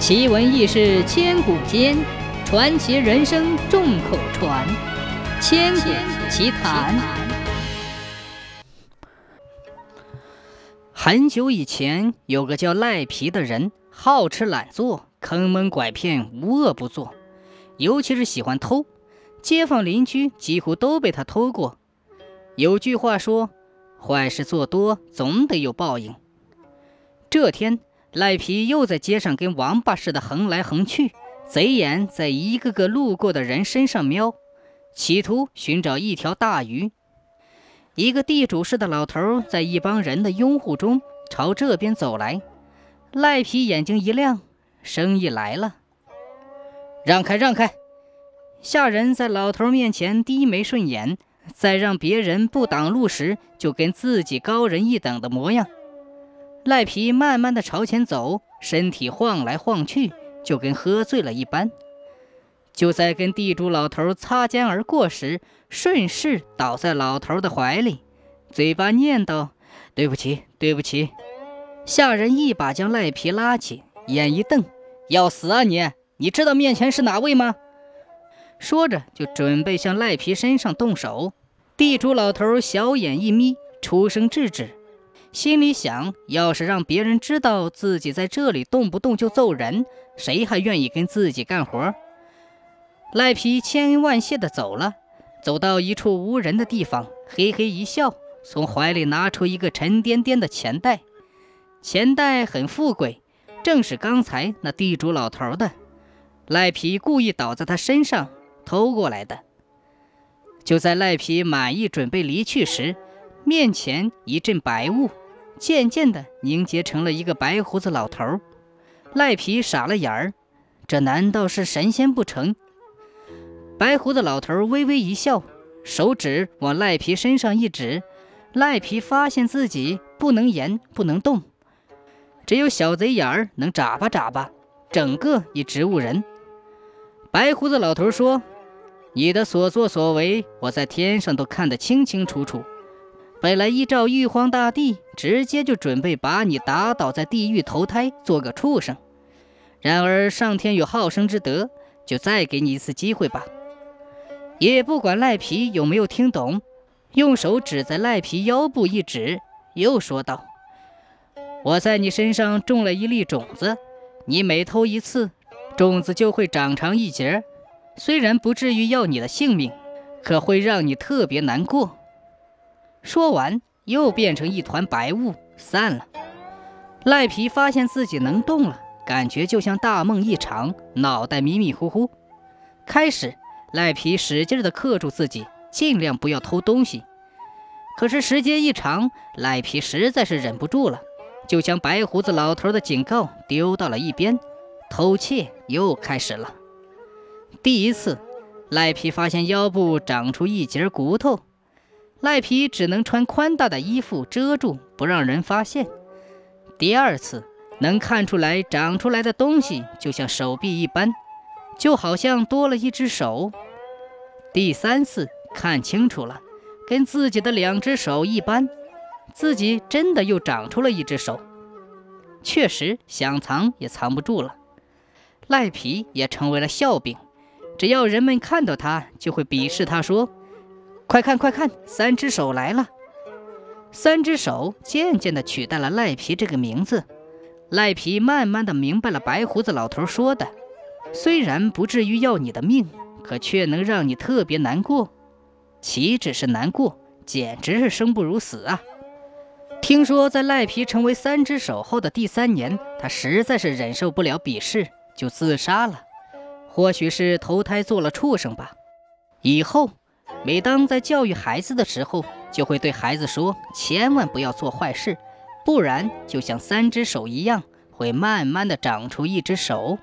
奇闻异事千古间，传奇人生众口传。千古奇谈。很久以前，有个叫赖皮的人，好吃懒做，坑蒙拐骗，无恶不作，尤其是喜欢偷。街坊邻居几乎都被他偷过。有句话说：“坏事做多，总得有报应。”这天，赖皮又在街上跟王八似的横来横去，贼眼在一个个路过的人身上瞄，企图寻找一条大鱼。一个地主似的老头在一帮人的拥护中朝这边走来，赖皮眼睛一亮，生意来了！让开，让开！下人在老头面前低眉顺眼，在让别人不挡路时，就跟自己高人一等的模样。赖皮慢慢的朝前走，身体晃来晃去，就跟喝醉了一般。就在跟地主老头擦肩而过时，顺势倒在老头的怀里，嘴巴念叨：“对不起，对不起。”下人一把将赖皮拉起，眼一瞪：“要死啊你！你知道面前是哪位吗？”说着就准备向赖皮身上动手。地主老头小眼一眯，出声制止。心里想：要是让别人知道自己在这里，动不动就揍人，谁还愿意跟自己干活？赖皮千恩万谢地走了，走到一处无人的地方，嘿嘿一笑，从怀里拿出一个沉甸甸的钱袋。钱袋很富贵，正是刚才那地主老头的。赖皮故意倒在他身上偷过来的。就在赖皮满意准备离去时，面前一阵白雾。渐渐的凝结成了一个白胡子老头赖皮傻了眼儿，这难道是神仙不成？白胡子老头微微一笑，手指往赖皮身上一指，赖皮发现自己不能言，不能动，只有小贼眼儿能眨巴眨巴，整个一植物人。白胡子老头说：“你的所作所为，我在天上都看得清清楚楚。”本来依照玉皇大帝，直接就准备把你打倒在地狱投胎做个畜生。然而上天有好生之德，就再给你一次机会吧。也不管赖皮有没有听懂，用手指在赖皮腰部一指，又说道：“我在你身上种了一粒种子，你每偷一次，种子就会长长一截。虽然不至于要你的性命，可会让你特别难过。”说完，又变成一团白雾散了。赖皮发现自己能动了，感觉就像大梦一场，脑袋迷迷糊糊。开始，赖皮使劲地克住自己，尽量不要偷东西。可是时间一长，赖皮实在是忍不住了，就将白胡子老头的警告丢到了一边，偷窃又开始了。第一次，赖皮发现腰部长出一截骨头。赖皮只能穿宽大的衣服遮住，不让人发现。第二次能看出来长出来的东西就像手臂一般，就好像多了一只手。第三次看清楚了，跟自己的两只手一般，自己真的又长出了一只手。确实想藏也藏不住了，赖皮也成为了笑柄，只要人们看到他，就会鄙视他说。快看快看，三只手来了！三只手渐渐地取代了赖皮这个名字。赖皮慢慢地明白了白胡子老头说的：虽然不至于要你的命，可却能让你特别难过。岂止是难过，简直是生不如死啊！听说在赖皮成为三只手后的第三年，他实在是忍受不了鄙视，就自杀了。或许是投胎做了畜生吧。以后。每当在教育孩子的时候，就会对孩子说：“千万不要做坏事，不然就像三只手一样，会慢慢的长出一只手。”